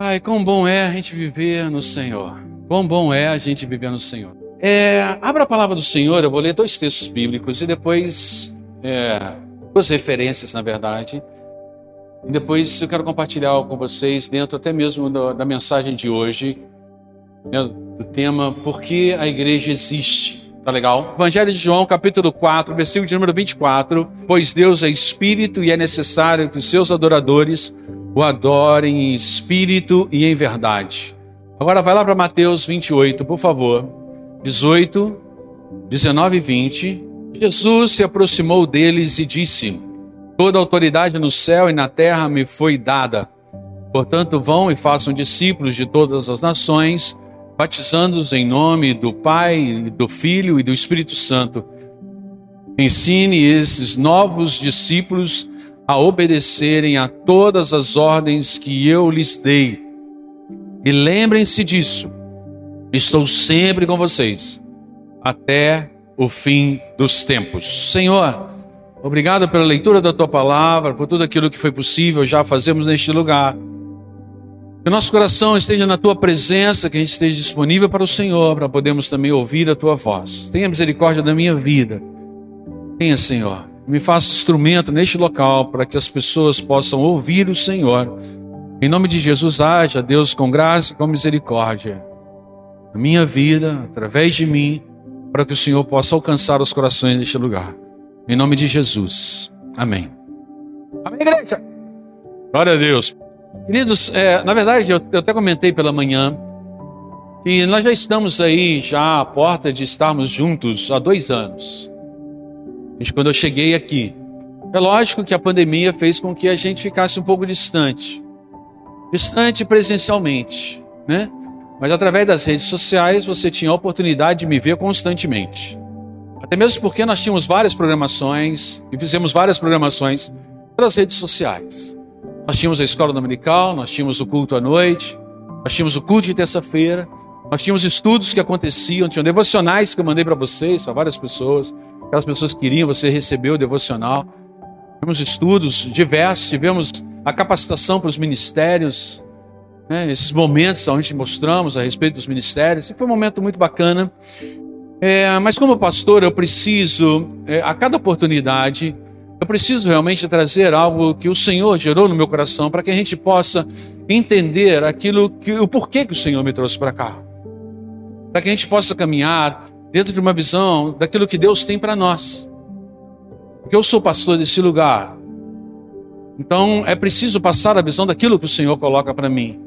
Ai, quão bom é a gente viver no Senhor. Quão bom é a gente viver no Senhor. É, abra a palavra do Senhor, eu vou ler dois textos bíblicos e depois, é, duas referências, na verdade. E depois eu quero compartilhar algo com vocês, dentro até mesmo do, da mensagem de hoje, né, do tema Por que a igreja existe? Tá legal? Evangelho de João, capítulo 4, versículo de número 24. Pois Deus é espírito e é necessário que os seus adoradores o adorem em espírito e em verdade. Agora vai lá para Mateus 28, por favor. 18, 19 e 20. Jesus se aproximou deles e disse: Toda autoridade no céu e na terra me foi dada. Portanto, vão e façam discípulos de todas as nações, batizando-os em nome do Pai, do Filho e do Espírito Santo. Ensine esses novos discípulos a obedecerem a todas as ordens que eu lhes dei. E lembrem-se disso. Estou sempre com vocês até o fim dos tempos. Senhor, obrigado pela leitura da tua palavra, por tudo aquilo que foi possível já fazermos neste lugar. Que o nosso coração esteja na tua presença, que a gente esteja disponível para o Senhor, para podermos também ouvir a tua voz. Tenha misericórdia da minha vida. Tenha, Senhor me faça instrumento neste local para que as pessoas possam ouvir o Senhor. Em nome de Jesus, haja Deus com graça e com misericórdia na minha vida, através de mim, para que o Senhor possa alcançar os corações neste lugar. Em nome de Jesus. Amém. Amém, igreja. Glória a Deus. Queridos, é, na verdade, eu, eu até comentei pela manhã que nós já estamos aí, já à porta de estarmos juntos há dois anos desde quando eu cheguei aqui. É lógico que a pandemia fez com que a gente ficasse um pouco distante. Distante presencialmente, né? Mas através das redes sociais você tinha a oportunidade de me ver constantemente. Até mesmo porque nós tínhamos várias programações e fizemos várias programações pelas redes sociais. Nós tínhamos a escola dominical, nós tínhamos o culto à noite, nós tínhamos o culto de terça-feira, nós tínhamos estudos que aconteciam, tinham devocionais que eu mandei para vocês, para várias pessoas. Aquelas pessoas queriam, você recebeu o devocional. Tivemos estudos diversos, tivemos a capacitação para os ministérios, né, esses momentos onde mostramos a respeito dos ministérios. E foi um momento muito bacana. É, mas como pastor, eu preciso, é, a cada oportunidade, eu preciso realmente trazer algo que o Senhor gerou no meu coração para que a gente possa entender aquilo que o porquê que o Senhor me trouxe para cá. Para que a gente possa caminhar dentro de uma visão daquilo que Deus tem para nós. Porque eu sou pastor desse lugar. Então é preciso passar a visão daquilo que o Senhor coloca para mim.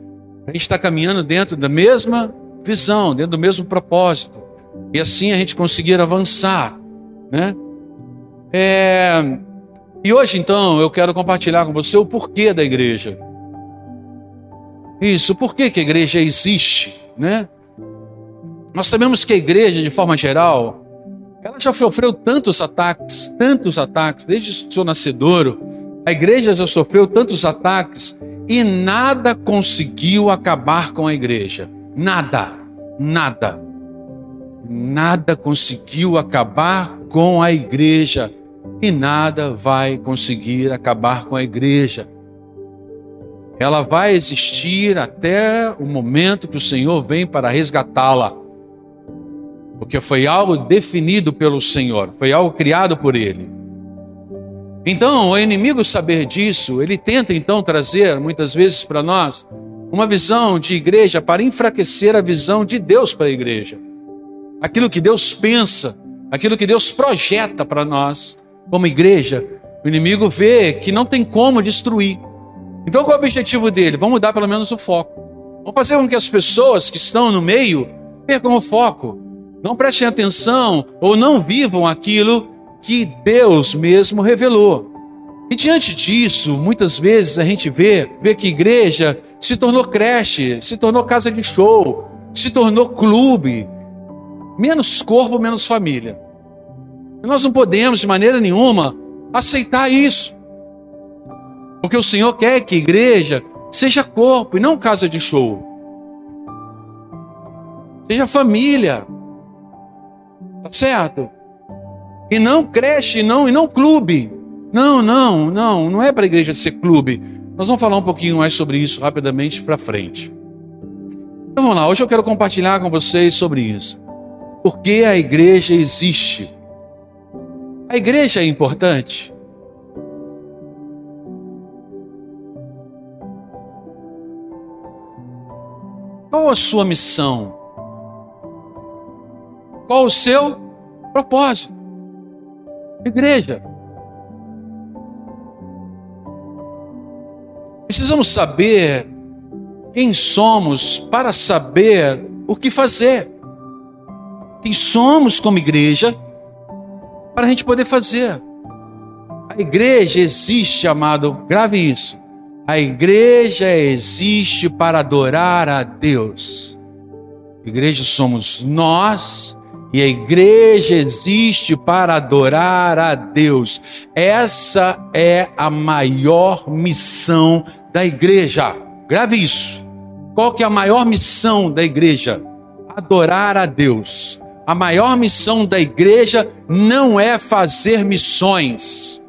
A gente está caminhando dentro da mesma visão, dentro do mesmo propósito. E assim a gente conseguir avançar. Né? É... E hoje, então, eu quero compartilhar com você o porquê da igreja. Isso, por que, que a igreja existe, né? Nós sabemos que a igreja, de forma geral, ela já sofreu tantos ataques, tantos ataques, desde o seu nascedouro. A igreja já sofreu tantos ataques e nada conseguiu acabar com a igreja. Nada, nada. Nada conseguiu acabar com a igreja e nada vai conseguir acabar com a igreja. Ela vai existir até o momento que o Senhor vem para resgatá-la porque foi algo definido pelo Senhor, foi algo criado por Ele. Então, o inimigo saber disso, ele tenta então trazer muitas vezes para nós uma visão de igreja para enfraquecer a visão de Deus para a igreja. Aquilo que Deus pensa, aquilo que Deus projeta para nós como igreja, o inimigo vê que não tem como destruir. Então, qual é o objetivo dele? Vamos mudar pelo menos o foco. Vamos fazer com que as pessoas que estão no meio percam o foco não prestem atenção ou não vivam aquilo que Deus mesmo revelou. E diante disso, muitas vezes a gente vê, vê que igreja se tornou creche, se tornou casa de show, se tornou clube. Menos corpo, menos família. Nós não podemos de maneira nenhuma aceitar isso. Porque o Senhor quer que a igreja seja corpo e não casa de show. Seja família, Tá certo? E não creche, não, e não clube. Não, não, não, não é para a igreja ser clube. Nós vamos falar um pouquinho mais sobre isso rapidamente para frente. Então vamos lá, hoje eu quero compartilhar com vocês sobre isso. Por que a igreja existe? A igreja é importante? Qual a sua missão? Qual o seu propósito? Igreja. Precisamos saber quem somos para saber o que fazer. Quem somos como igreja para a gente poder fazer. A igreja existe, amado, grave isso. A igreja existe para adorar a Deus. A igreja somos nós e a igreja existe para adorar a Deus. Essa é a maior missão da igreja. Grave isso. Qual que é a maior missão da igreja? Adorar a Deus. A maior missão da igreja não é fazer missões.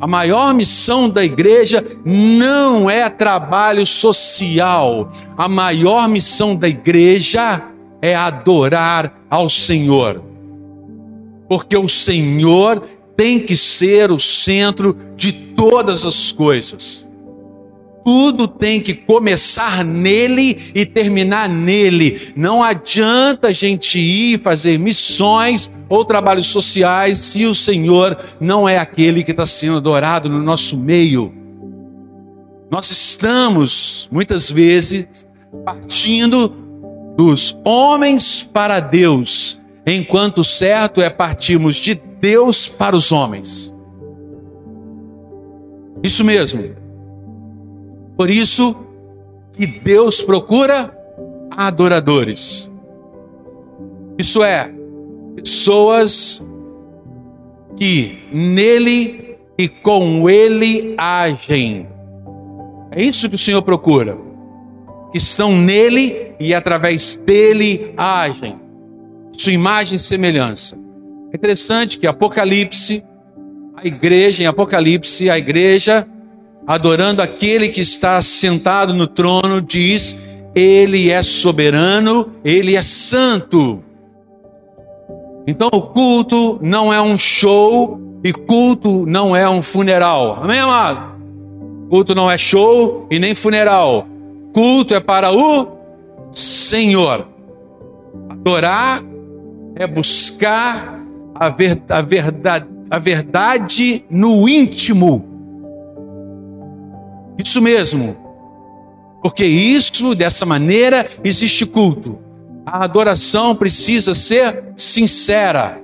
A maior missão da igreja não é trabalho social. A maior missão da igreja é adorar ao Senhor. Porque o Senhor tem que ser o centro de todas as coisas. Tudo tem que começar nele e terminar nele. Não adianta a gente ir fazer missões ou trabalhos sociais se o Senhor não é aquele que está sendo adorado no nosso meio. Nós estamos, muitas vezes, partindo dos homens para Deus, enquanto o certo é partirmos de Deus para os homens. Isso mesmo. Por isso que Deus procura adoradores. Isso é, pessoas que nele e com ele agem. É isso que o Senhor procura. Que estão nele e através dele agem. Sua imagem e semelhança. É interessante que Apocalipse, a igreja, em Apocalipse, a igreja adorando aquele que está sentado no trono, diz: Ele é soberano, Ele é santo. Então o culto não é um show e culto não é um funeral. Amém, amado? Culto não é show e nem funeral. Culto é para o Senhor. Adorar é buscar a, ver, a, verdade, a verdade no íntimo isso mesmo. Porque isso, dessa maneira, existe culto. A adoração precisa ser sincera.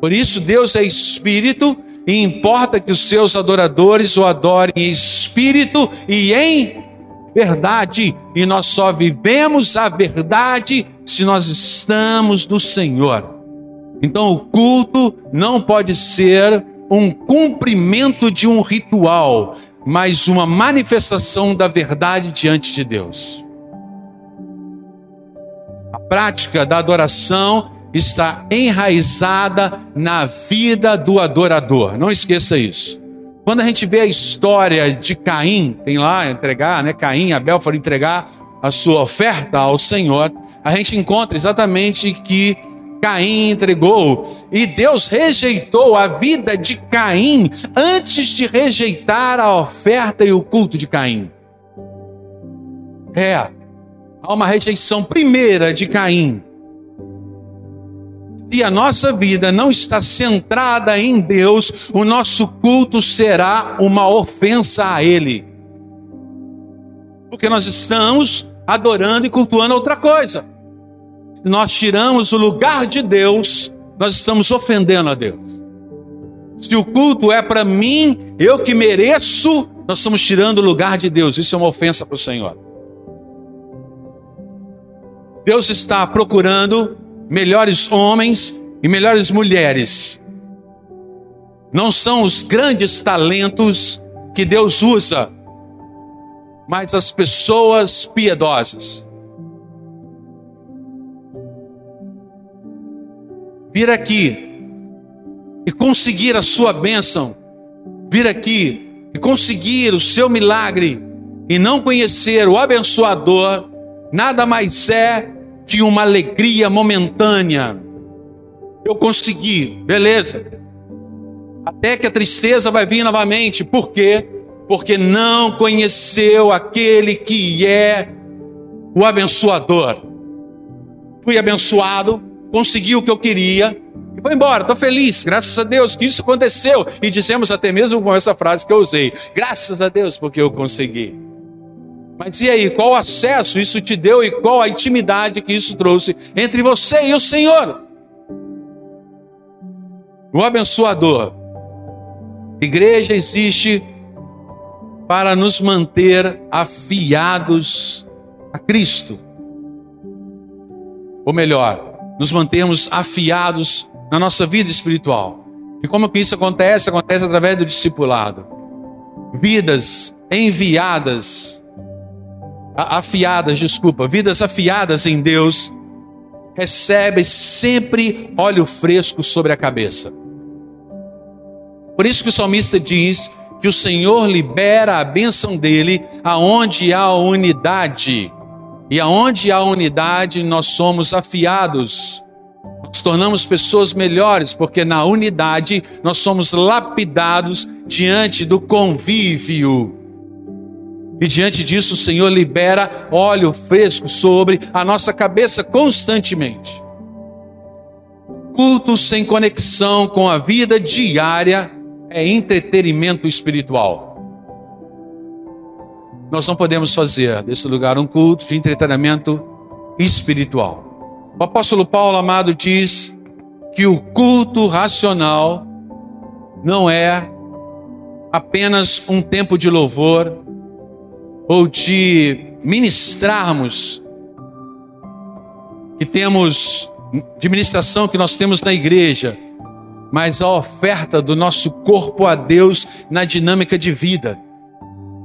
Por isso, Deus é espírito e importa que os seus adoradores o adorem em espírito e em verdade. E nós só vivemos a verdade se nós estamos no Senhor. Então, o culto não pode ser um cumprimento de um ritual, mas uma manifestação da verdade diante de Deus. A prática da adoração está enraizada na vida do adorador. Não esqueça isso. Quando a gente vê a história de Caim, tem lá entregar, né? Caim Abel foram entregar a sua oferta ao Senhor. A gente encontra exatamente que Caim entregou. E Deus rejeitou a vida de Caim antes de rejeitar a oferta e o culto de Caim. É, há uma rejeição primeira de Caim. Se a nossa vida não está centrada em Deus, o nosso culto será uma ofensa a Ele. Porque nós estamos adorando e cultuando outra coisa nós tiramos o lugar de Deus, nós estamos ofendendo a Deus. Se o culto é para mim, eu que mereço, nós estamos tirando o lugar de Deus. Isso é uma ofensa para o Senhor. Deus está procurando melhores homens e melhores mulheres. Não são os grandes talentos que Deus usa, mas as pessoas piedosas vir aqui e conseguir a sua bênção, vir aqui e conseguir o seu milagre e não conhecer o abençoador, nada mais é que uma alegria momentânea. Eu consegui, beleza. Até que a tristeza vai vir novamente. Por quê? Porque não conheceu aquele que é o abençoador. Fui abençoado, consegui o que eu queria, e foi embora, estou feliz, graças a Deus que isso aconteceu. E dissemos até mesmo com essa frase que eu usei: graças a Deus porque eu consegui. Mas e aí, qual acesso isso te deu e qual a intimidade que isso trouxe entre você e o Senhor? O abençoador. Igreja existe para nos manter afiados a Cristo. Ou melhor, nos mantermos afiados na nossa vida espiritual. E como que isso acontece? Acontece através do discipulado. Vidas enviadas, afiadas, desculpa, vidas afiadas em Deus, recebem sempre óleo fresco sobre a cabeça. Por isso que o salmista diz que o Senhor libera a bênção dele aonde há unidade. E aonde há unidade, nós somos afiados nos tornamos pessoas melhores, porque na unidade nós somos lapidados diante do convívio. E diante disso, o Senhor libera óleo fresco sobre a nossa cabeça constantemente. Culto sem conexão com a vida diária é entretenimento espiritual. Nós não podemos fazer desse lugar um culto de entretenimento espiritual. O apóstolo Paulo amado diz que o culto racional não é apenas um tempo de louvor ou de ministrarmos que temos de ministração que nós temos na igreja, mas a oferta do nosso corpo a Deus na dinâmica de vida.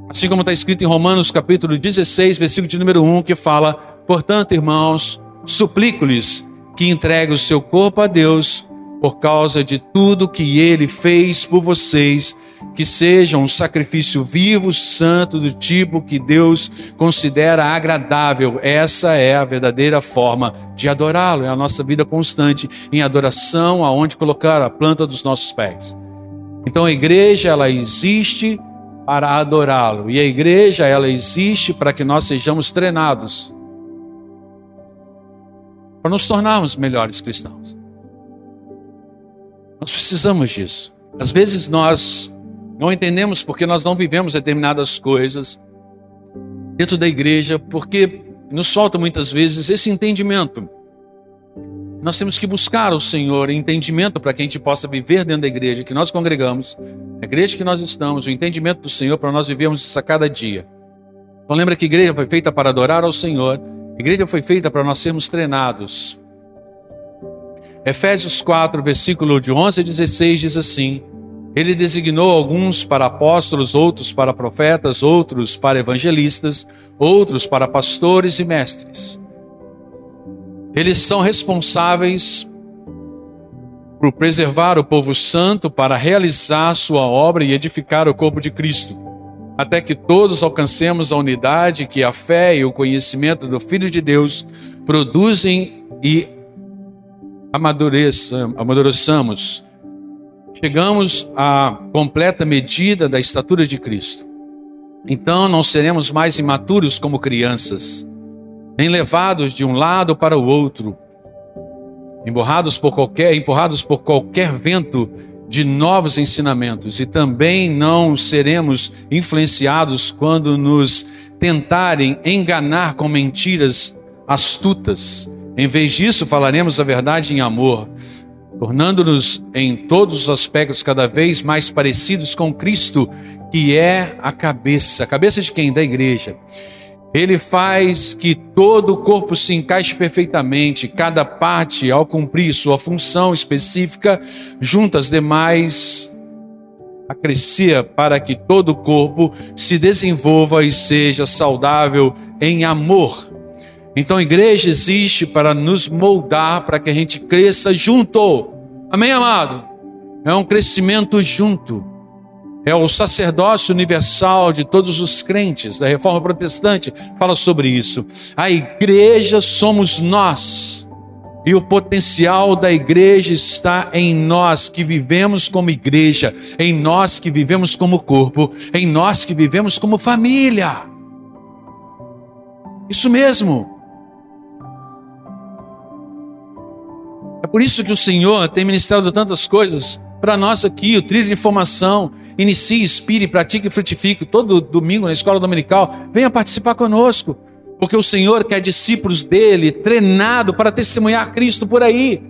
Assim como está escrito em Romanos capítulo 16, versículo de número 1, que fala: Portanto, irmãos, Suplico-lhes que entreguem o seu corpo a Deus por causa de tudo que ele fez por vocês, que sejam um sacrifício vivo, santo, do tipo que Deus considera agradável. Essa é a verdadeira forma de adorá-lo, é a nossa vida constante em adoração, aonde colocar a planta dos nossos pés. Então a igreja ela existe para adorá-lo e a igreja ela existe para que nós sejamos treinados para nos tornarmos melhores cristãos. Nós precisamos disso. Às vezes nós não entendemos porque nós não vivemos determinadas coisas dentro da igreja, porque nos falta muitas vezes esse entendimento. Nós temos que buscar o Senhor entendimento para que a gente possa viver dentro da igreja que nós congregamos, a igreja que nós estamos, o entendimento do Senhor para nós vivermos isso a cada dia. Então lembra que a igreja foi feita para adorar ao Senhor a igreja foi feita para nós sermos treinados. Efésios 4, versículo de 11 a 16 diz assim: Ele designou alguns para apóstolos, outros para profetas, outros para evangelistas, outros para pastores e mestres. Eles são responsáveis por preservar o povo santo para realizar sua obra e edificar o corpo de Cristo até que todos alcancemos a unidade que a fé e o conhecimento do Filho de Deus produzem e amadureçamos. Chegamos à completa medida da estatura de Cristo. Então não seremos mais imaturos como crianças, nem levados de um lado para o outro, empurrados por qualquer, empurrados por qualquer vento de novos ensinamentos e também não seremos influenciados quando nos tentarem enganar com mentiras astutas. Em vez disso, falaremos a verdade em amor, tornando-nos em todos os aspectos cada vez mais parecidos com Cristo, que é a cabeça. A cabeça de quem? Da igreja. Ele faz que todo o corpo se encaixe perfeitamente, cada parte, ao cumprir sua função específica, junto às demais, a crescer para que todo o corpo se desenvolva e seja saudável em amor. Então a igreja existe para nos moldar, para que a gente cresça junto. Amém, amado? é um crescimento junto. É o sacerdócio universal de todos os crentes da reforma protestante, fala sobre isso. A igreja somos nós. E o potencial da igreja está em nós que vivemos como igreja, em nós que vivemos como corpo, em nós que vivemos como família. Isso mesmo. É por isso que o Senhor tem ministrado tantas coisas para nós aqui, o trilho de informação. Inicie, inspire, pratique e frutifique. Todo domingo na escola dominical, venha participar conosco. Porque o Senhor quer discípulos dele, treinado para testemunhar Cristo por aí.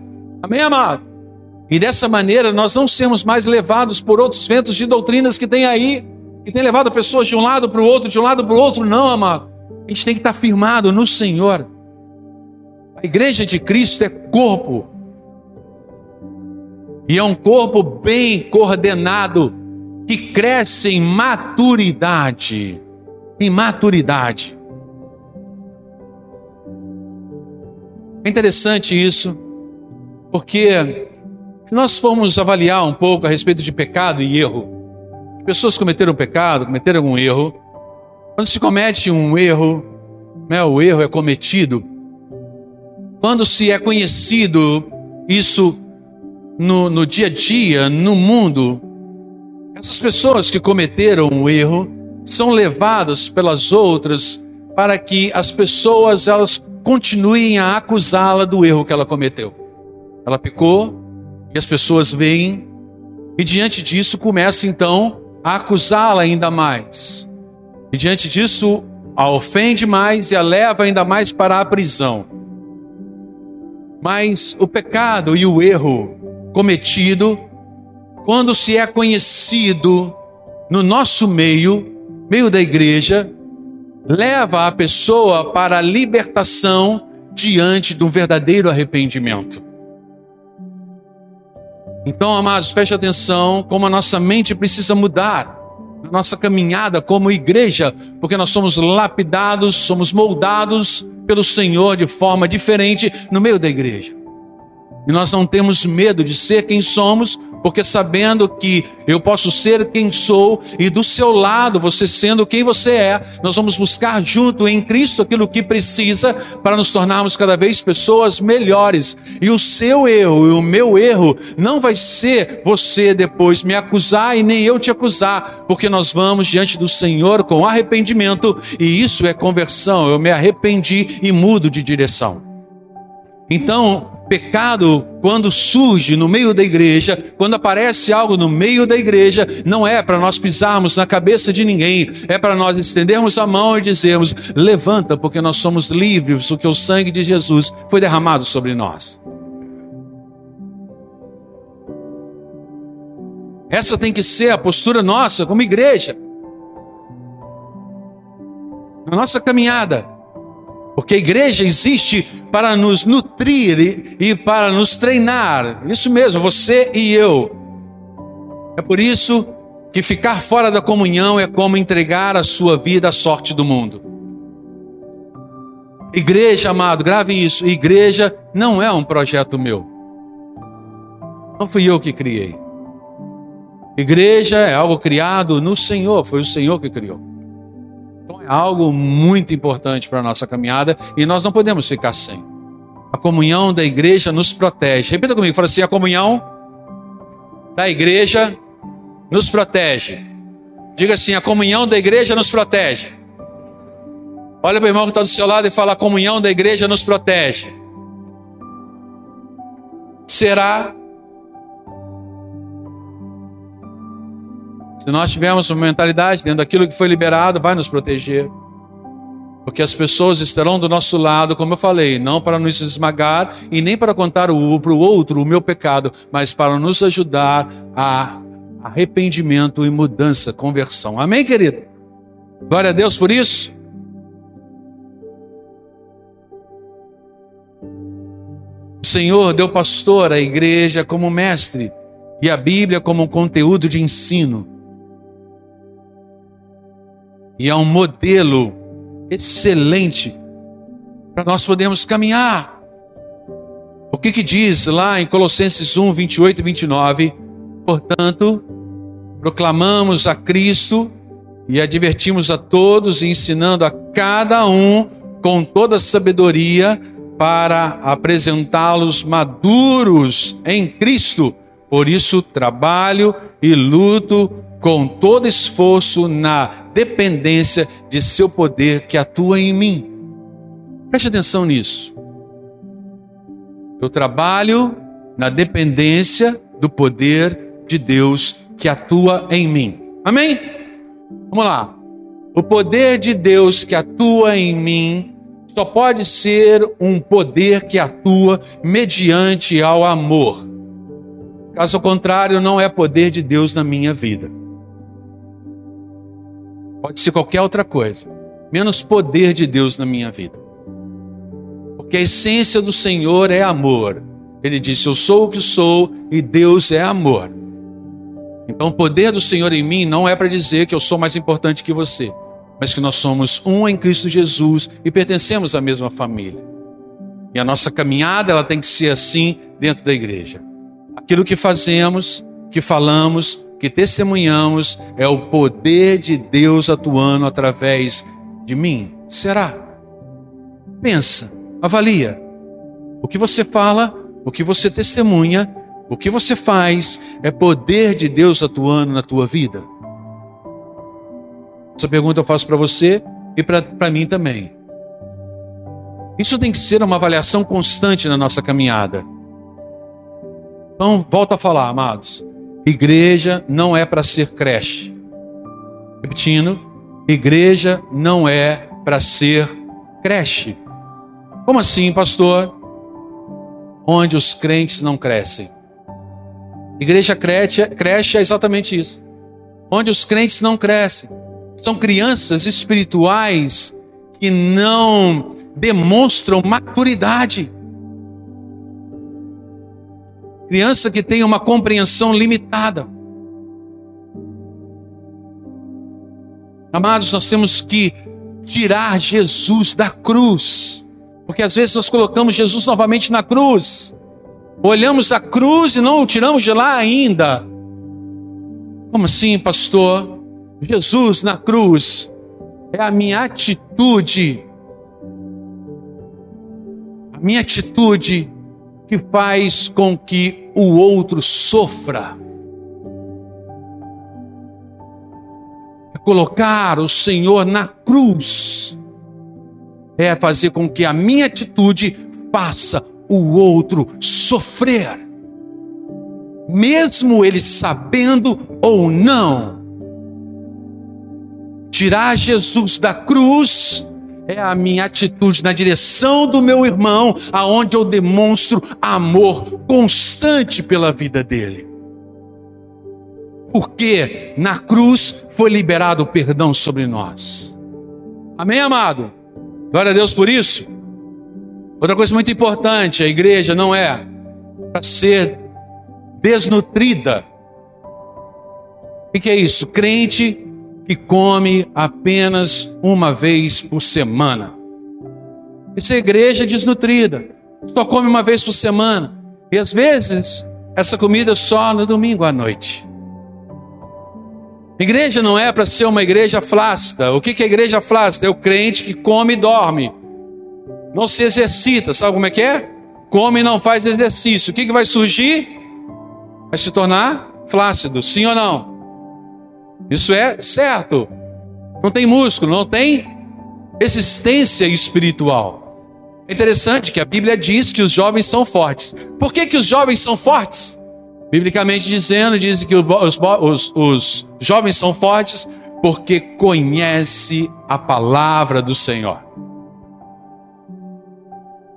Amém, amado? E dessa maneira nós não sermos mais levados por outros ventos de doutrinas que tem aí, que tem levado pessoas de um lado para o outro, de um lado para o outro, não, amado. A gente tem que estar firmado no Senhor. A igreja de Cristo é corpo. E é um corpo bem coordenado, que cresce em maturidade. Em maturidade. É interessante isso, porque se nós formos avaliar um pouco a respeito de pecado e erro, pessoas cometeram pecado, cometeram um erro. Quando se comete um erro, né, o erro é cometido. Quando se é conhecido isso no, no dia a dia, no mundo, essas pessoas que cometeram um erro são levadas pelas outras para que as pessoas elas continuem a acusá-la do erro que ela cometeu. Ela pecou e as pessoas veem e diante disso começa então a acusá-la ainda mais. E diante disso a ofende mais e a leva ainda mais para a prisão. Mas o pecado e o erro cometido quando se é conhecido no nosso meio, meio da igreja, leva a pessoa para a libertação diante de um verdadeiro arrependimento. Então, amados, preste atenção como a nossa mente precisa mudar nossa caminhada como igreja, porque nós somos lapidados, somos moldados pelo Senhor de forma diferente no meio da igreja. E nós não temos medo de ser quem somos, porque sabendo que eu posso ser quem sou e do seu lado, você sendo quem você é, nós vamos buscar junto em Cristo aquilo que precisa para nos tornarmos cada vez pessoas melhores. E o seu erro e o meu erro não vai ser você depois me acusar e nem eu te acusar, porque nós vamos diante do Senhor com arrependimento e isso é conversão. Eu me arrependi e mudo de direção. Então, Pecado, quando surge no meio da igreja, quando aparece algo no meio da igreja, não é para nós pisarmos na cabeça de ninguém, é para nós estendermos a mão e dizermos: levanta, porque nós somos livres, porque o sangue de Jesus foi derramado sobre nós. Essa tem que ser a postura nossa como igreja. Na nossa caminhada. Porque a igreja existe para nos nutrir e, para nos treinar. Isso mesmo, você e eu. É por isso que ficar fora da comunhão é como entregar a sua vida à sorte do mundo. Igreja, amado, grave isso. Igreja não é um projeto meu. Não fui eu que criei. Igreja é algo criado no Senhor, foi o Senhor que criou. Algo muito importante para a nossa caminhada e nós não podemos ficar sem. A comunhão da igreja nos protege. Repita comigo, fala assim: a comunhão da igreja nos protege. Diga assim: a comunhão da igreja nos protege. Olha para o irmão que está do seu lado e fala: a comunhão da igreja nos protege. Será Se nós tivermos uma mentalidade dentro daquilo que foi liberado, vai nos proteger. Porque as pessoas estarão do nosso lado, como eu falei, não para nos esmagar e nem para contar para o outro o meu pecado, mas para nos ajudar a arrependimento e mudança, conversão. Amém, querido? Glória a Deus por isso. O Senhor deu pastor à igreja como mestre e a Bíblia como um conteúdo de ensino. E é um modelo excelente para nós podermos caminhar. O que, que diz lá em Colossenses 1, 28 e 29? Portanto, proclamamos a Cristo e advertimos a todos, ensinando a cada um com toda sabedoria para apresentá-los maduros em Cristo. Por isso, trabalho e luto com todo esforço na dependência de seu poder que atua em mim. Preste atenção nisso. Eu trabalho na dependência do poder de Deus que atua em mim. Amém? Vamos lá. O poder de Deus que atua em mim só pode ser um poder que atua mediante ao amor. Caso contrário, não é poder de Deus na minha vida. Pode ser qualquer outra coisa, menos poder de Deus na minha vida. Porque a essência do Senhor é amor. Ele disse: Eu sou o que sou e Deus é amor. Então, o poder do Senhor em mim não é para dizer que eu sou mais importante que você mas que nós somos um em Cristo Jesus e pertencemos à mesma família. E a nossa caminhada ela tem que ser assim dentro da igreja. Aquilo que fazemos, que falamos, que testemunhamos é o poder de Deus atuando através de mim. Será? Pensa, avalia. O que você fala, o que você testemunha, o que você faz é poder de Deus atuando na tua vida. Essa pergunta eu faço para você e para mim também. Isso tem que ser uma avaliação constante na nossa caminhada. Então, volta a falar, amados. Igreja não é para ser creche. Repetindo, igreja não é para ser creche. Como assim, pastor? Onde os crentes não crescem. Igreja creche, creche é exatamente isso. Onde os crentes não crescem. São crianças espirituais que não demonstram maturidade. Criança que tem uma compreensão limitada. Amados, nós temos que tirar Jesus da cruz. Porque às vezes nós colocamos Jesus novamente na cruz. Olhamos a cruz e não o tiramos de lá ainda. Como assim, pastor? Jesus na cruz é a minha atitude, a minha atitude que faz com que o outro sofra. É colocar o Senhor na cruz é fazer com que a minha atitude faça o outro sofrer, mesmo ele sabendo ou não. Tirar Jesus da cruz é a minha atitude na direção do meu irmão, aonde eu demonstro amor constante pela vida dele. Porque na cruz foi liberado o perdão sobre nós. Amém, amado? Glória a Deus por isso. Outra coisa muito importante, a igreja não é para ser desnutrida. O que é isso? Crente que come apenas uma vez por semana. É igreja desnutrida, só come uma vez por semana. E às vezes, essa comida é só no domingo à noite. Igreja não é para ser uma igreja flácida. O que é igreja flácida? É o crente que come e dorme. Não se exercita. Sabe como é que é? Come e não faz exercício. O que, que vai surgir? Vai se tornar flácido, sim ou não? Isso é certo. Não tem músculo, não tem existência espiritual. É interessante que a Bíblia diz que os jovens são fortes. Por que, que os jovens são fortes? Biblicamente dizendo, diz que os, os, os jovens são fortes porque conhece a palavra do Senhor.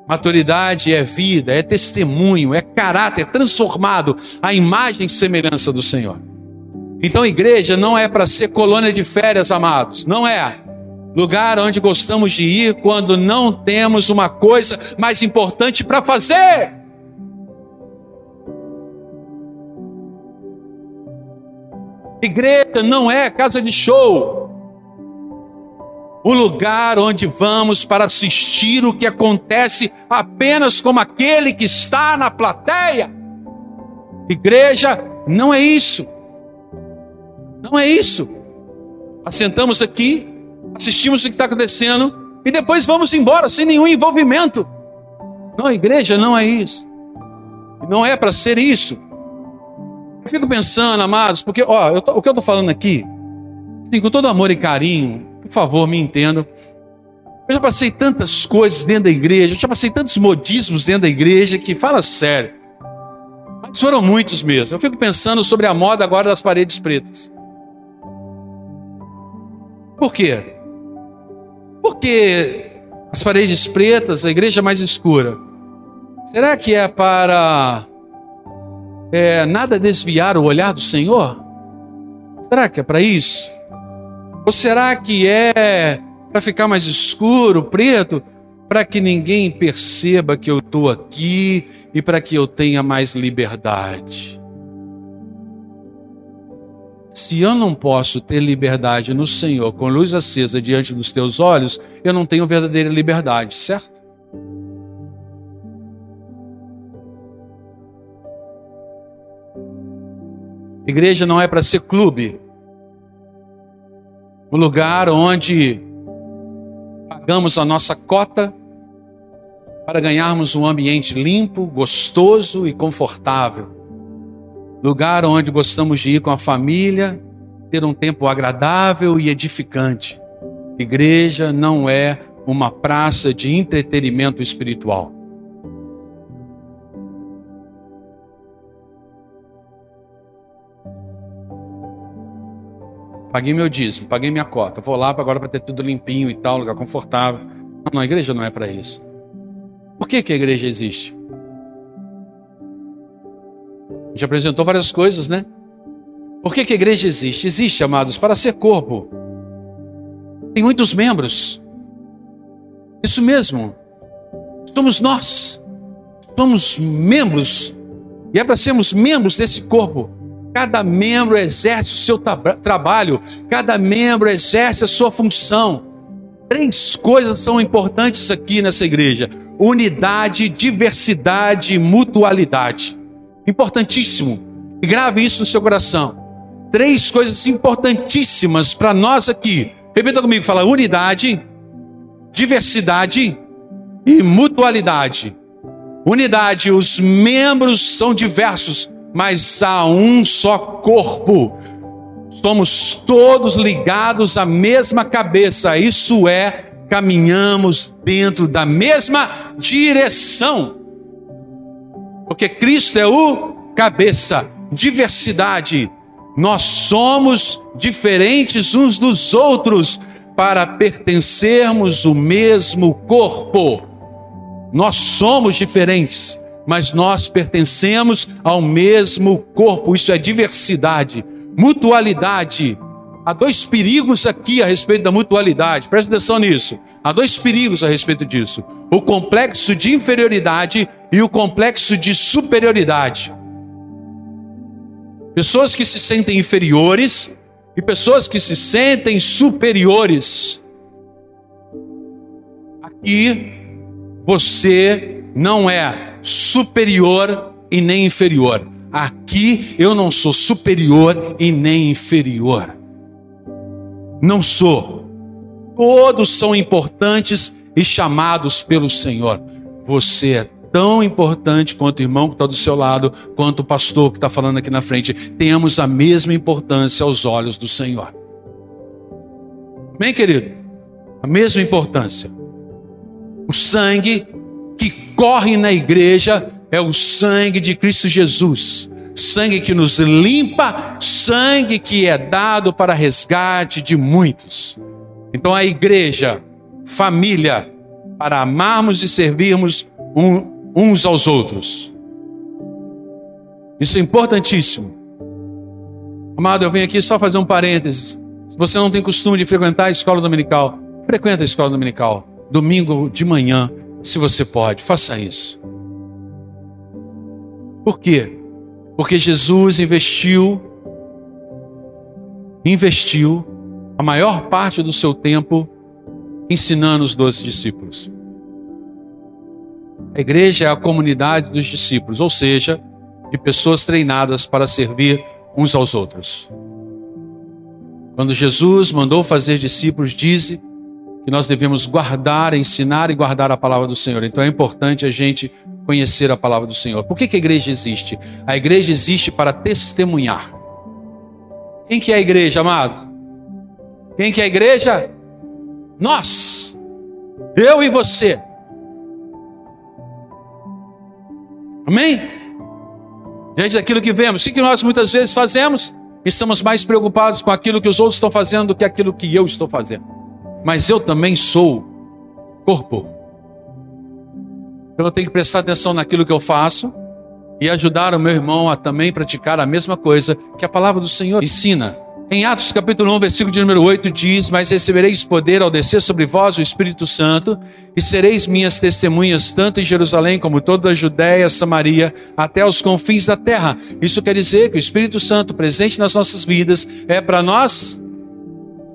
Maturidade é vida, é testemunho, é caráter transformado à imagem e semelhança do Senhor. Então, igreja não é para ser colônia de férias, amados. Não é. Lugar onde gostamos de ir quando não temos uma coisa mais importante para fazer. Igreja não é casa de show. O lugar onde vamos para assistir o que acontece apenas como aquele que está na plateia. Igreja Não é isso. Não é isso. Assentamos aqui, assistimos o que está acontecendo e depois vamos embora sem nenhum envolvimento. Não, a igreja não é isso. Não é para ser isso. Eu fico pensando, amados, porque ó, tô, o que eu estou falando aqui, assim, com todo amor e carinho, por favor, me entendam. Eu já passei tantas coisas dentro da igreja, eu já passei tantos modismos dentro da igreja que fala sério. Mas foram muitos mesmo. Eu fico pensando sobre a moda agora das paredes pretas. Por quê? Porque as paredes pretas, a igreja mais escura. Será que é para é, nada desviar o olhar do Senhor? Será que é para isso? Ou será que é para ficar mais escuro, preto, para que ninguém perceba que eu estou aqui e para que eu tenha mais liberdade? Se eu não posso ter liberdade no Senhor com luz acesa diante dos teus olhos, eu não tenho verdadeira liberdade, certo? Igreja não é para ser clube. Um lugar onde pagamos a nossa cota para ganharmos um ambiente limpo, gostoso e confortável. Lugar onde gostamos de ir com a família, ter um tempo agradável e edificante. Igreja não é uma praça de entretenimento espiritual. Paguei meu dízimo, paguei minha cota. Vou lá agora para ter tudo limpinho e tal, lugar confortável. Não, a igreja não é para isso. Por que, que a igreja existe? A gente apresentou várias coisas, né? Por que, que a igreja existe? Existe, amados, para ser corpo. Tem muitos membros. Isso mesmo. Somos nós. Somos membros. E é para sermos membros desse corpo. Cada membro exerce o seu trabalho, cada membro exerce a sua função. Três coisas são importantes aqui nessa igreja: unidade, diversidade e mutualidade. Importantíssimo. E grave isso no seu coração. Três coisas importantíssimas para nós aqui. Repita comigo: fala unidade, diversidade e mutualidade. Unidade, os membros são diversos, mas há um só corpo. Somos todos ligados à mesma cabeça, isso é, caminhamos dentro da mesma direção. Porque Cristo é o cabeça, diversidade. Nós somos diferentes uns dos outros para pertencermos o mesmo corpo. Nós somos diferentes mas nós pertencemos ao mesmo corpo. Isso é diversidade, mutualidade. Há dois perigos aqui a respeito da mutualidade, presta atenção nisso. Há dois perigos a respeito disso: o complexo de inferioridade e o complexo de superioridade. Pessoas que se sentem inferiores e pessoas que se sentem superiores. Aqui você não é superior e nem inferior. Aqui eu não sou superior e nem inferior. Não sou. Todos são importantes e chamados pelo Senhor. Você é tão importante quanto o irmão que está do seu lado, quanto o pastor que está falando aqui na frente. Temos a mesma importância aos olhos do Senhor. Bem, querido? A mesma importância. O sangue que corre na igreja é o sangue de Cristo Jesus. Sangue que nos limpa, sangue que é dado para resgate de muitos. Então a igreja, família, para amarmos e servirmos um, uns aos outros. Isso é importantíssimo. Amado, eu venho aqui só fazer um parênteses. Se você não tem costume de frequentar a escola dominical, frequenta a escola dominical. Domingo de manhã, se você pode, faça isso. Por quê? Porque Jesus investiu, investiu a maior parte do seu tempo ensinando os doze discípulos. A igreja é a comunidade dos discípulos, ou seja, de pessoas treinadas para servir uns aos outros. Quando Jesus mandou fazer discípulos, diz que nós devemos guardar, ensinar e guardar a palavra do Senhor. Então é importante a gente conhecer a palavra do Senhor. Por que, que a igreja existe? A igreja existe para testemunhar. Quem que é a igreja, amado? Quem que é a igreja? Nós. Eu e você. Amém? Diante daquilo que vemos, o que nós muitas vezes fazemos? Estamos mais preocupados com aquilo que os outros estão fazendo do que aquilo que eu estou fazendo. Mas eu também sou corpo. Então eu tenho que prestar atenção naquilo que eu faço e ajudar o meu irmão a também praticar a mesma coisa que a palavra do Senhor ensina. Em Atos capítulo 1, versículo de número 8 diz: "Mas recebereis poder ao descer sobre vós o Espírito Santo, e sereis minhas testemunhas tanto em Jerusalém como toda a Judéia, Samaria, até os confins da terra". Isso quer dizer que o Espírito Santo presente nas nossas vidas é para nós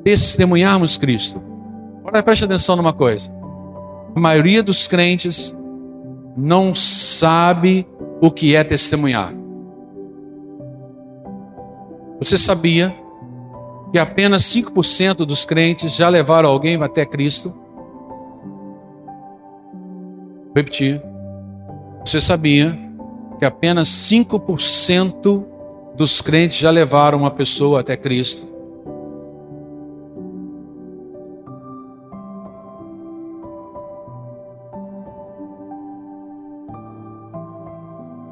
testemunharmos Cristo. Agora preste atenção numa coisa. A maioria dos crentes não sabe o que é testemunhar. Você sabia que apenas 5% dos crentes já levaram alguém até Cristo. Vou repetir. Você sabia que apenas 5% dos crentes já levaram uma pessoa até Cristo?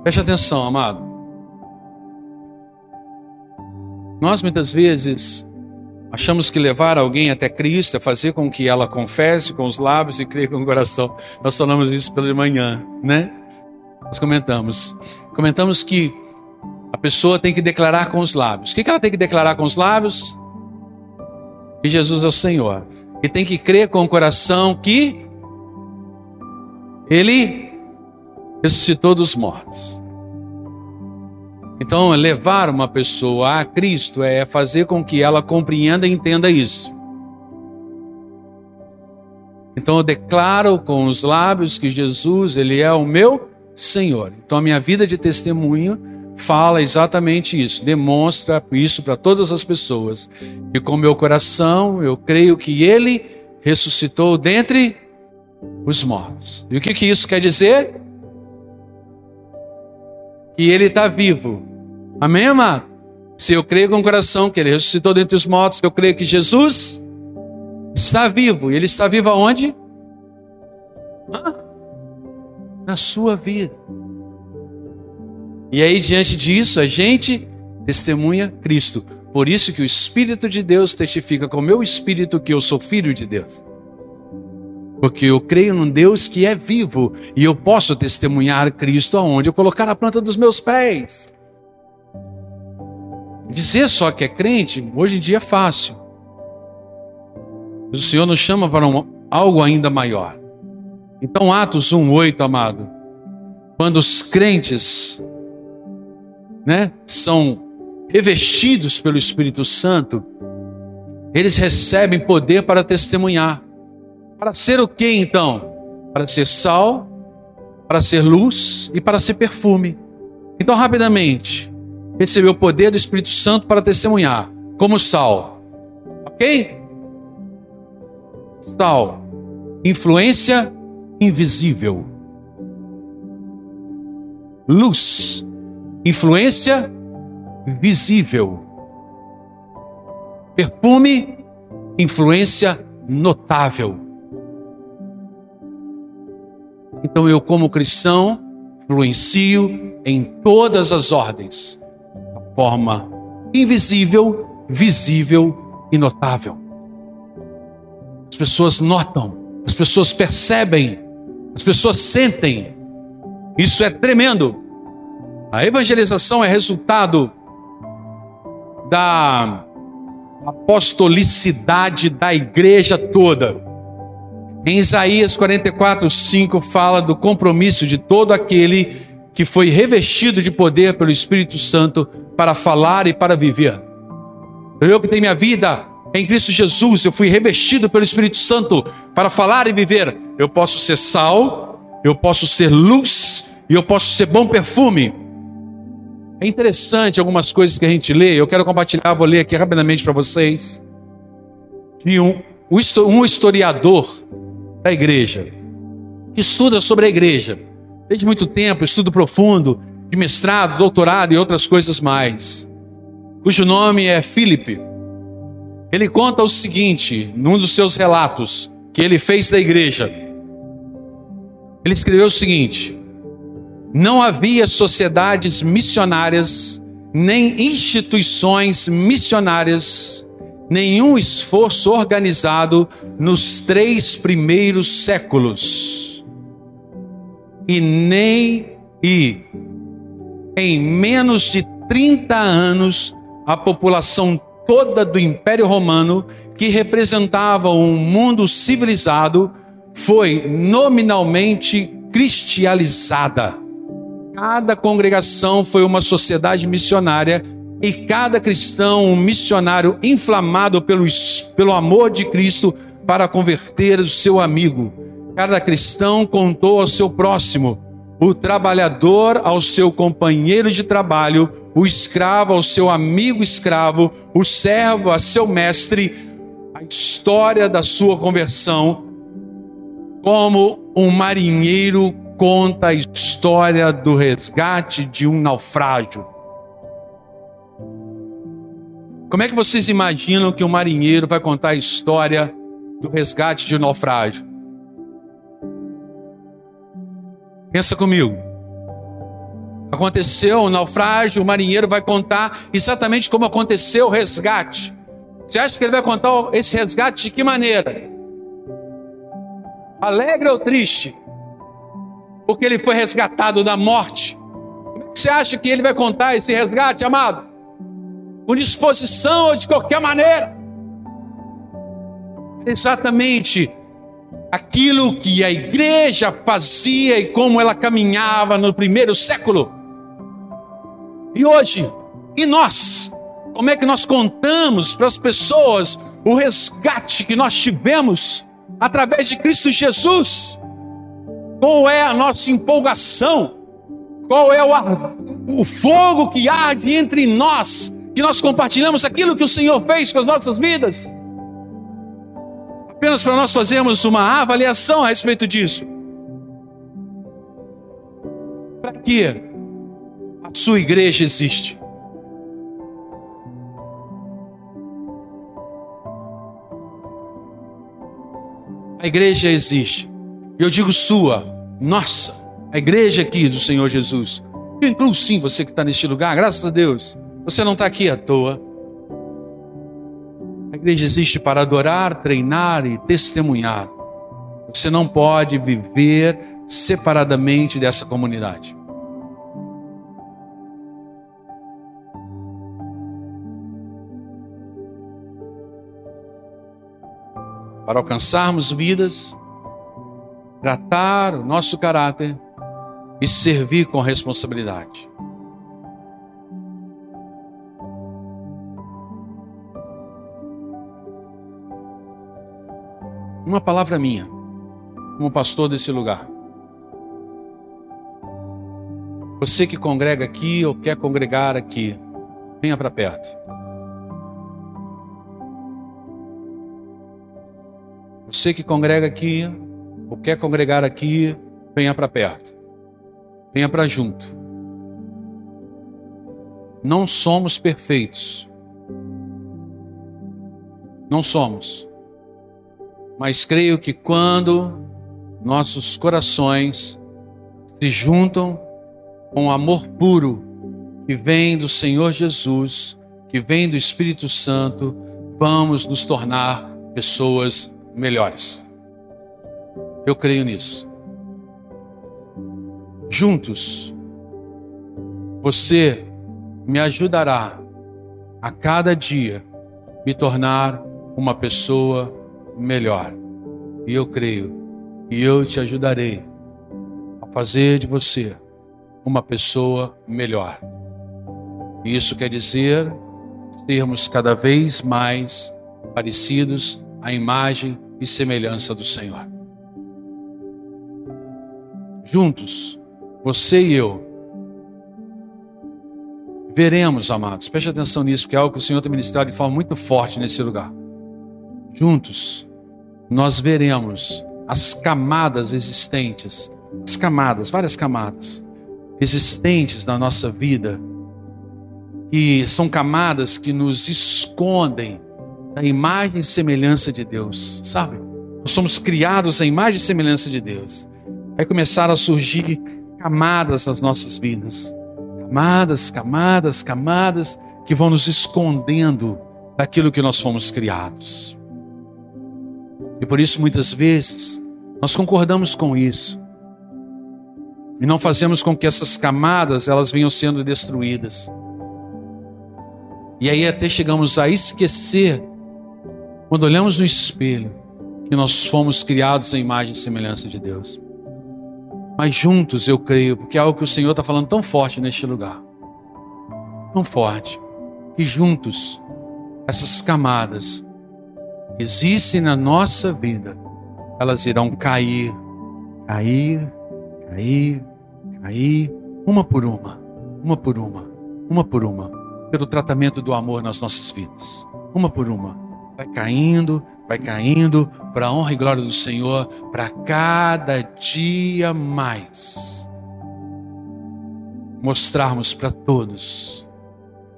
Preste atenção, amado. Nós muitas vezes Achamos que levar alguém até Cristo é fazer com que ela confesse com os lábios e creia com o coração. Nós falamos isso pela manhã, né? Nós comentamos. Comentamos que a pessoa tem que declarar com os lábios. O que ela tem que declarar com os lábios? Que Jesus é o Senhor. E tem que crer com o coração que Ele ressuscitou dos mortos. Então, levar uma pessoa a Cristo é fazer com que ela compreenda e entenda isso. Então, eu declaro com os lábios que Jesus, ele é o meu Senhor. Então, a minha vida de testemunho fala exatamente isso, demonstra isso para todas as pessoas. E com meu coração, eu creio que ele ressuscitou dentre os mortos. E o que, que isso quer dizer? Que ele está vivo Amém, amado? Se eu creio com o coração que ele ressuscitou dentre os mortos, eu creio que Jesus está vivo. E ele está vivo aonde? Hã? Na sua vida. E aí, diante disso, a gente testemunha Cristo. Por isso que o Espírito de Deus testifica com o meu espírito que eu sou filho de Deus. Porque eu creio num Deus que é vivo e eu posso testemunhar Cristo aonde eu colocar a planta dos meus pés. Dizer só que é crente, hoje em dia é fácil. O Senhor nos chama para um, algo ainda maior. Então, Atos 1,8, amado, quando os crentes né, são revestidos pelo Espírito Santo, eles recebem poder para testemunhar. Para ser o que então? Para ser sal, para ser luz e para ser perfume. Então, rapidamente, recebeu o poder do Espírito Santo para testemunhar, como sal. Ok? Sal, influência invisível. Luz, influência visível. Perfume, influência notável. Então eu, como cristão, influencio em todas as ordens forma invisível, visível e notável. As pessoas notam, as pessoas percebem, as pessoas sentem. Isso é tremendo. A evangelização é resultado da apostolicidade da igreja toda. Em Isaías 44, 5 fala do compromisso de todo aquele que foi revestido de poder pelo Espírito Santo para falar e para viver. Eu que tenho minha vida em Cristo Jesus, eu fui revestido pelo Espírito Santo para falar e viver. Eu posso ser sal, eu posso ser luz e eu posso ser bom perfume. É interessante algumas coisas que a gente lê, eu quero compartilhar, vou ler aqui rapidamente para vocês. De um, um historiador da igreja, que estuda sobre a igreja, desde muito tempo, estudo profundo, de mestrado, doutorado e outras coisas mais, cujo nome é Philip. Ele conta o seguinte, num dos seus relatos que ele fez da igreja. Ele escreveu o seguinte: não havia sociedades missionárias, nem instituições missionárias, nenhum esforço organizado nos três primeiros séculos. E nem e em menos de 30 anos a população toda do Império Romano, que representava um mundo civilizado, foi nominalmente cristianizada. Cada congregação foi uma sociedade missionária e cada cristão um missionário inflamado pelo, pelo amor de Cristo para converter o seu amigo. Cada cristão contou ao seu próximo, o trabalhador ao seu companheiro de trabalho, o escravo ao seu amigo escravo, o servo a seu mestre, a história da sua conversão, como um marinheiro conta a história do resgate de um naufrágio. Como é que vocês imaginam que um marinheiro vai contar a história do resgate de um naufrágio? Pensa comigo. Aconteceu o um naufrágio, o marinheiro vai contar exatamente como aconteceu o resgate. Você acha que ele vai contar esse resgate de que maneira? Alegre ou triste? porque ele foi resgatado da morte. Como é você acha que ele vai contar esse resgate, amado? Com disposição ou de qualquer maneira? Exatamente aquilo que a igreja fazia e como ela caminhava no primeiro século. E hoje, e nós? Como é que nós contamos para as pessoas o resgate que nós tivemos através de Cristo Jesus? Qual é a nossa empolgação? Qual é o, o fogo que arde entre nós, que nós compartilhamos aquilo que o Senhor fez com as nossas vidas? Apenas para nós fazermos uma avaliação a respeito disso. Para que a sua igreja existe? A igreja existe eu digo sua, nossa, a igreja aqui do Senhor Jesus. Eu incluo sim você que está neste lugar, graças a Deus. Você não está aqui à toa. A igreja existe para adorar, treinar e testemunhar. Você não pode viver separadamente dessa comunidade. Para alcançarmos vidas, tratar o nosso caráter e servir com responsabilidade. Uma palavra minha, como pastor desse lugar. Você que congrega aqui ou quer congregar aqui, venha para perto. Você que congrega aqui, ou quer congregar aqui, venha para perto. Venha para junto. Não somos perfeitos. Não somos. Mas creio que quando nossos corações se juntam com o amor puro que vem do Senhor Jesus, que vem do Espírito Santo, vamos nos tornar pessoas melhores. Eu creio nisso. Juntos, você me ajudará a cada dia me tornar uma pessoa melhor. E eu creio que eu te ajudarei a fazer de você uma pessoa melhor. Isso quer dizer sermos cada vez mais parecidos à imagem e semelhança do Senhor juntos, você e eu, veremos, amados, preste atenção nisso, porque é algo que o Senhor tem ministrado de forma muito forte nesse lugar. Juntos, nós veremos as camadas existentes, as camadas, várias camadas existentes na nossa vida, que são camadas que nos escondem da imagem e semelhança de Deus, sabe? Nós somos criados à imagem e semelhança de Deus. Vai começar a surgir camadas nas nossas vidas. Camadas, camadas, camadas que vão nos escondendo daquilo que nós fomos criados. E por isso, muitas vezes, nós concordamos com isso. E não fazemos com que essas camadas elas venham sendo destruídas. E aí até chegamos a esquecer, quando olhamos no espelho, que nós fomos criados à imagem e semelhança de Deus. Mas juntos eu creio, porque é algo que o Senhor está falando tão forte neste lugar. Tão forte. Que juntos, essas camadas existem na nossa vida, elas irão cair, cair, cair, cair, uma por uma, uma por uma, uma por uma, pelo tratamento do amor nas nossas vidas, uma por uma, vai caindo, vai caindo para a honra e glória do Senhor, para cada dia mais mostrarmos para todos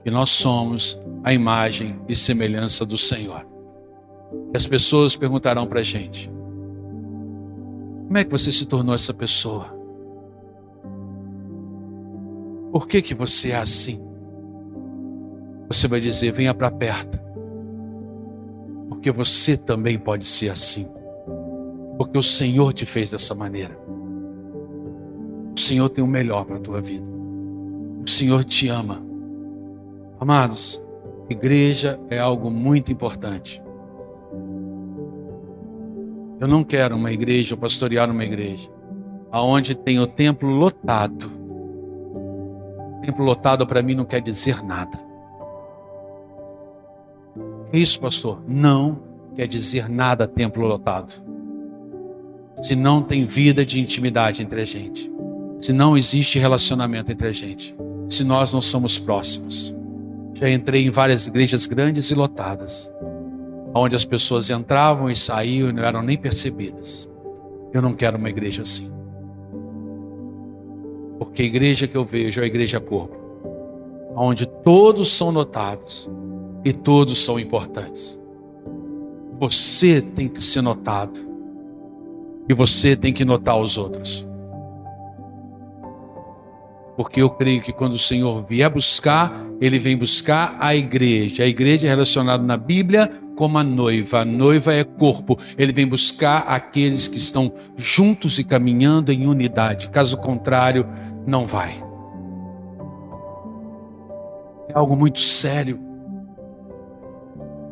que nós somos a imagem e semelhança do Senhor. As pessoas perguntarão para a gente: como é que você se tornou essa pessoa? Por que, que você é assim? Você vai dizer: venha para perto. Porque você também pode ser assim. Porque o Senhor te fez dessa maneira. O Senhor tem o melhor para a tua vida. O Senhor te ama. Amados, igreja é algo muito importante. Eu não quero uma igreja, pastorear uma igreja, aonde tem o templo lotado. O templo lotado para mim não quer dizer nada. É isso, pastor? Não quer dizer nada templo lotado. Se não tem vida de intimidade entre a gente, se não existe relacionamento entre a gente, se nós não somos próximos. Já entrei em várias igrejas grandes e lotadas onde as pessoas entravam e saíam e não eram nem percebidas. Eu não quero uma igreja assim. Porque a igreja que eu vejo é a igreja corpo, onde todos são notados e todos são importantes. Você tem que ser notado e você tem que notar os outros. Porque eu creio que quando o Senhor vier buscar, Ele vem buscar a igreja. A igreja é relacionada na Bíblia como a noiva. A noiva é corpo. Ele vem buscar aqueles que estão juntos e caminhando em unidade. Caso contrário, não vai. É algo muito sério.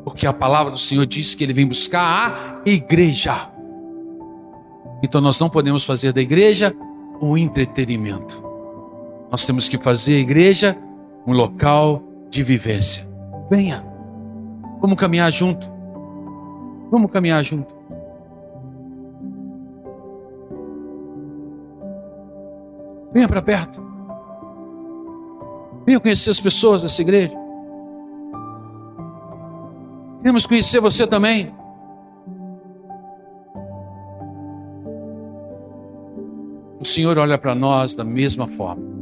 Porque a palavra do Senhor diz que ele vem buscar a igreja. Então nós não podemos fazer da igreja um entretenimento. Nós temos que fazer a igreja um local de vivência. Venha. Vamos caminhar junto. Vamos caminhar junto. Venha para perto. Venha conhecer as pessoas dessa igreja. Queremos conhecer você também. O Senhor olha para nós da mesma forma.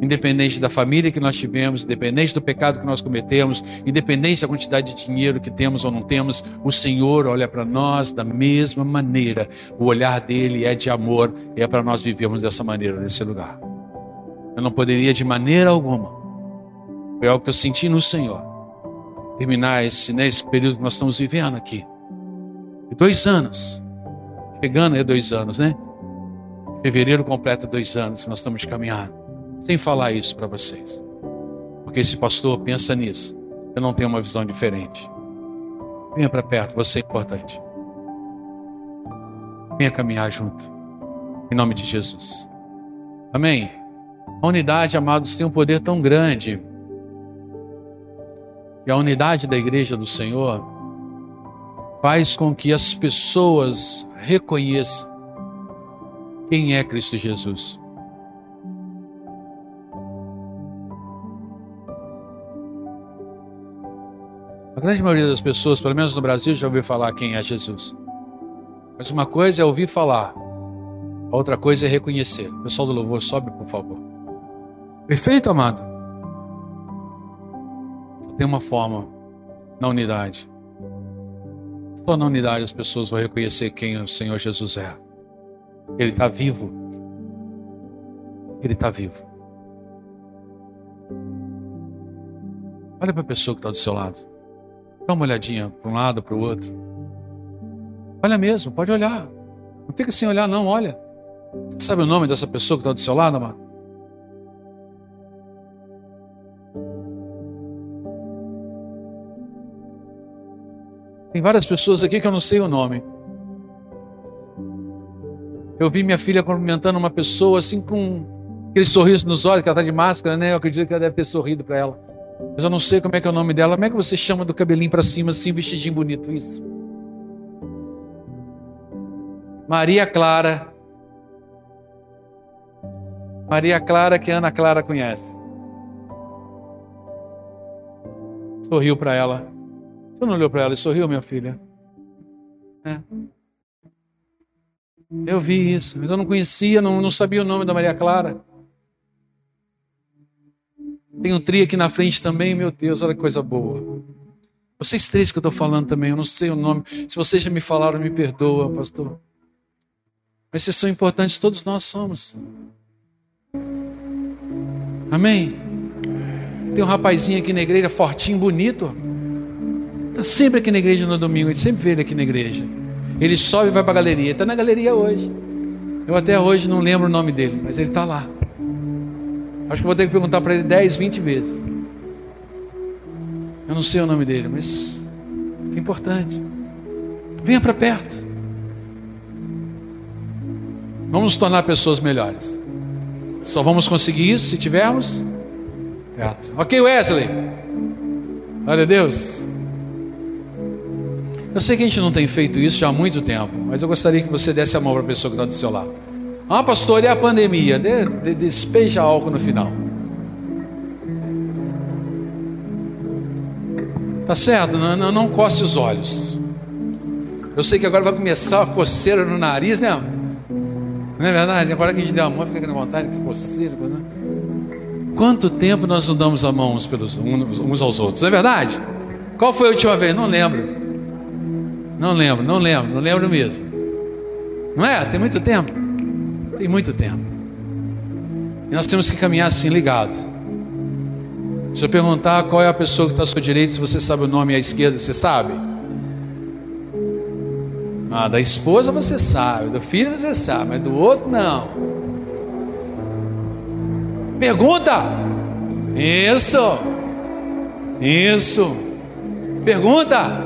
Independente da família que nós tivemos, independente do pecado que nós cometemos, independente da quantidade de dinheiro que temos ou não temos, o Senhor olha para nós da mesma maneira. O olhar dele é de amor e é para nós vivermos dessa maneira nesse lugar. Eu não poderia de maneira alguma. Foi algo que eu senti no Senhor. Terminar esse, né, esse período que nós estamos vivendo aqui. De dois anos. Chegando a dois anos, né? Fevereiro completa dois anos nós estamos caminhando sem falar isso para vocês. Porque esse pastor pensa nisso. Eu não tenho uma visão diferente. Venha para perto, você é importante. Venha caminhar junto. Em nome de Jesus. Amém. A unidade, amados, tem um poder tão grande. E a unidade da igreja do Senhor faz com que as pessoas reconheçam quem é Cristo Jesus. A grande maioria das pessoas, pelo menos no Brasil, já ouviu falar quem é Jesus. Mas uma coisa é ouvir falar, a outra coisa é reconhecer. O pessoal do louvor, sobe, por favor. Perfeito, amado? Só tem uma forma na unidade. Só na unidade as pessoas vão reconhecer quem o Senhor Jesus é. Ele está vivo. Ele está vivo. Olha para a pessoa que está do seu lado. Dá uma olhadinha para um lado, para o outro. Olha mesmo, pode olhar. Não fica sem olhar, não, olha. Você sabe o nome dessa pessoa que está do seu lado, amado? Tem várias pessoas aqui que eu não sei o nome. Eu vi minha filha cumprimentando uma pessoa assim com aquele sorriso nos olhos, que ela está de máscara, né? Eu acredito que ela deve ter sorrido para ela. Mas eu não sei como é que é o nome dela. Como é que você chama do cabelinho para cima, assim, vestidinho bonito? Isso. Maria Clara. Maria Clara, que Ana Clara conhece. Sorriu para ela. Você não olhou para ela e sorriu, minha filha? É. Eu vi isso, mas eu não conhecia, não, não sabia o nome da Maria Clara. Tem um tri aqui na frente também, meu Deus, olha que coisa boa. Vocês três que eu estou falando também, eu não sei o nome. Se vocês já me falaram, me perdoa, pastor. Mas vocês são importantes, todos nós somos. Amém? Tem um rapazinho aqui na igreja, fortinho, bonito. Está sempre aqui na igreja no domingo, a gente sempre vê ele aqui na igreja. Ele sobe e vai para a galeria. Está na galeria hoje. Eu até hoje não lembro o nome dele, mas ele está lá. Acho que vou ter que perguntar para ele 10, 20 vezes. Eu não sei o nome dele, mas é importante. Venha para perto. Vamos nos tornar pessoas melhores. Só vamos conseguir isso se tivermos perto. Ok, Wesley? Glória a Deus. Eu sei que a gente não tem feito isso já há muito tempo, mas eu gostaria que você desse a mão para a pessoa que está do seu lado. Ah, pastor, e a pandemia? De, de, despeja álcool no final. Tá certo? Não, não, não coce os olhos. Eu sei que agora vai começar a coceira no nariz, né? Não é verdade? Agora que a gente deu a mão, fica com vontade, que coceira. Né? Quanto tempo nós não damos a mão uns, pelos, uns aos outros? Não é verdade? Qual foi a última vez? Não lembro. Não lembro, não lembro, não lembro mesmo. Não é? Tem muito tempo. Tem muito tempo. E nós temos que caminhar assim, ligado. Se eu perguntar qual é a pessoa que está à sua direita, se você sabe o nome à esquerda, você sabe? Ah, da esposa você sabe, do filho você sabe, mas do outro não. Pergunta. Isso. Isso. Pergunta.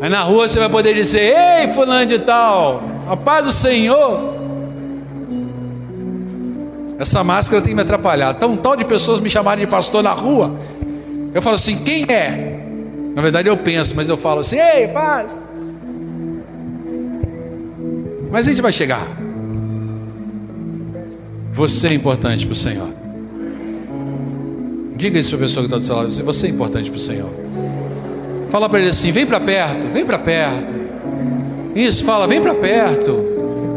Aí na rua você vai poder dizer: Ei, fulano de tal, a paz do Senhor. Essa máscara tem me atrapalhado. Tão tal de pessoas me chamarem de pastor na rua. Eu falo assim: quem é? Na verdade eu penso, mas eu falo assim: Ei, paz. Mas a gente vai chegar. Você é importante para o Senhor. Diga isso para a pessoa que está do seu lado. Você é importante para o Senhor. Fala para ele assim: vem para perto, vem para perto. Isso, fala, vem para perto.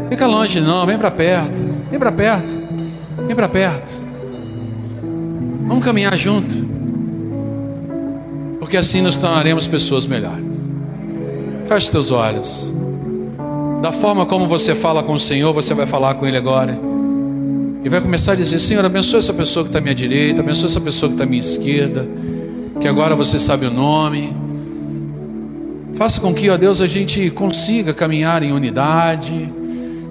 Fica longe não, vem para perto. Vem para perto. Vem para perto. Vamos caminhar junto. Porque assim nos tornaremos pessoas melhores. Feche teus olhos. Da forma como você fala com o Senhor, você vai falar com Ele agora. E vai começar a dizer: Senhor, abençoa essa pessoa que está à minha direita, abençoa essa pessoa que está à minha esquerda. Que agora você sabe o nome Faça com que, ó Deus, a gente consiga caminhar em unidade.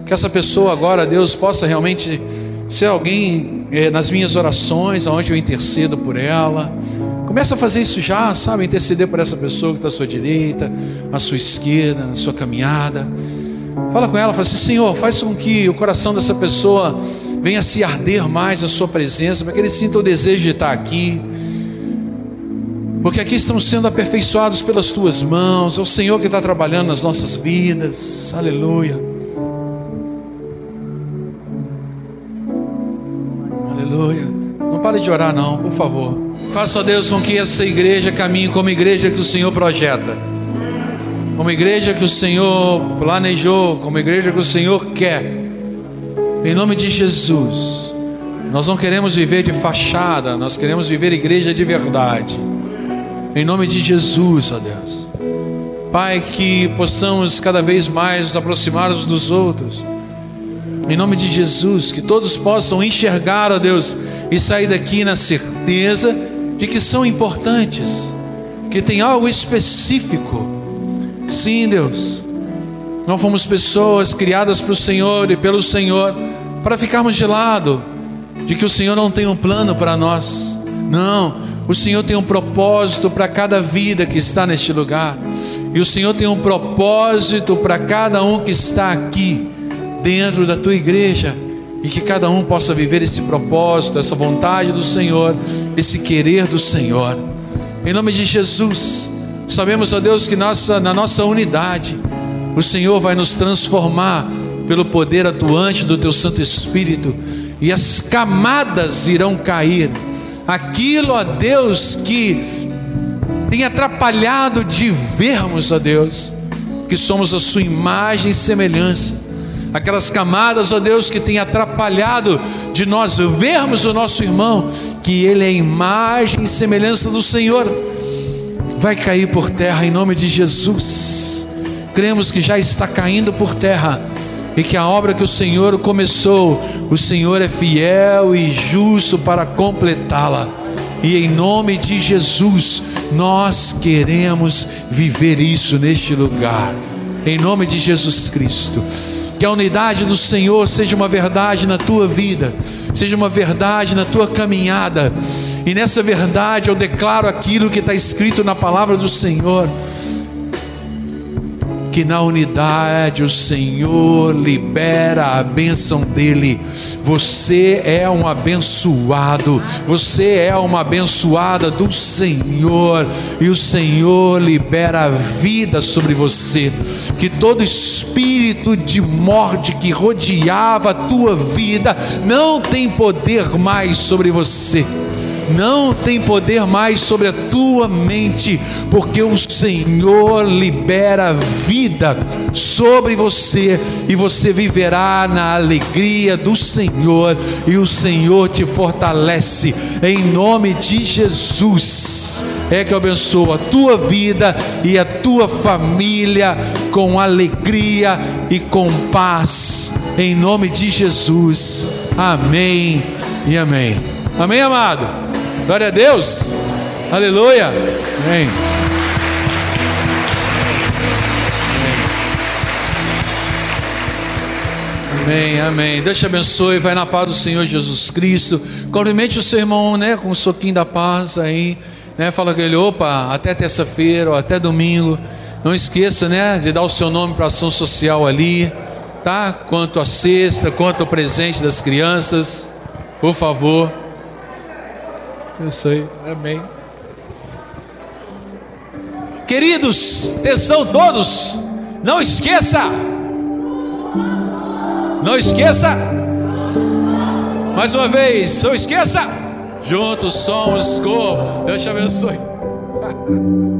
Que essa pessoa agora, Deus, possa realmente ser alguém eh, nas minhas orações, aonde eu intercedo por ela. Começa a fazer isso já, sabe? Interceder por essa pessoa que está à sua direita, à sua esquerda, na sua caminhada. Fala com ela, fala assim: Senhor, faz com que o coração dessa pessoa venha se arder mais na Sua presença, para que ele sinta o desejo de estar aqui porque aqui estamos sendo aperfeiçoados pelas tuas mãos, é o Senhor que está trabalhando nas nossas vidas, aleluia. Aleluia. Não pare de orar, não, por favor. Faça, Deus, com que essa igreja caminhe como igreja que o Senhor projeta, como igreja que o Senhor planejou, como igreja que o Senhor quer. Em nome de Jesus, nós não queremos viver de fachada, nós queremos viver igreja de verdade. Em nome de Jesus, ó Deus. Pai, que possamos cada vez mais nos aproximar uns dos outros. Em nome de Jesus, que todos possam enxergar, ó Deus, e sair daqui na certeza de que são importantes, que tem algo específico. Sim, Deus. Não fomos pessoas criadas para o Senhor e pelo Senhor para ficarmos de lado de que o Senhor não tem um plano para nós. Não, o Senhor tem um propósito para cada vida que está neste lugar. E o Senhor tem um propósito para cada um que está aqui dentro da tua igreja. E que cada um possa viver esse propósito, essa vontade do Senhor, esse querer do Senhor. Em nome de Jesus, sabemos, ó Deus, que nossa, na nossa unidade, o Senhor vai nos transformar pelo poder atuante do Teu Santo Espírito, e as camadas irão cair aquilo, ó Deus, que tem atrapalhado de vermos, ó Deus, que somos a Sua imagem e semelhança. Aquelas camadas, ó Deus, que tem atrapalhado de nós vermos o nosso irmão, que ele é a imagem e semelhança do Senhor, vai cair por terra em nome de Jesus. Cremos que já está caindo por terra e que a obra que o Senhor começou, o Senhor é fiel e justo para completá-la. E em nome de Jesus, nós queremos viver isso neste lugar. Em nome de Jesus Cristo. Que a unidade do Senhor seja uma verdade na tua vida, seja uma verdade na tua caminhada. E nessa verdade eu declaro aquilo que está escrito na palavra do Senhor que na unidade o Senhor libera a bênção dele. Você é um abençoado, você é uma abençoada do Senhor, e o Senhor libera a vida sobre você. Que todo espírito de morte que rodeava a tua vida não tem poder mais sobre você não tem poder mais sobre a tua mente, porque o Senhor libera vida sobre você e você viverá na alegria do Senhor e o Senhor te fortalece em nome de Jesus. É que eu abençoo a tua vida e a tua família com alegria e com paz, em nome de Jesus. Amém e amém. Amém, amado. Glória a Deus. Aleluia. Amém. Amém, amém. Deus te abençoe. Vai na paz do Senhor Jesus Cristo. Cumprimente o seu irmão, né? Com um soquinho da paz aí. Né? Fala com ele, opa, até terça-feira ou até domingo. Não esqueça, né? De dar o seu nome para ação social ali. Tá? Quanto a cesta, quanto ao presente das crianças. Por favor. Aí, amém. Queridos, atenção todos, não esqueça, não esqueça, mais uma vez, não esqueça, juntos somos como, Deus te abençoe.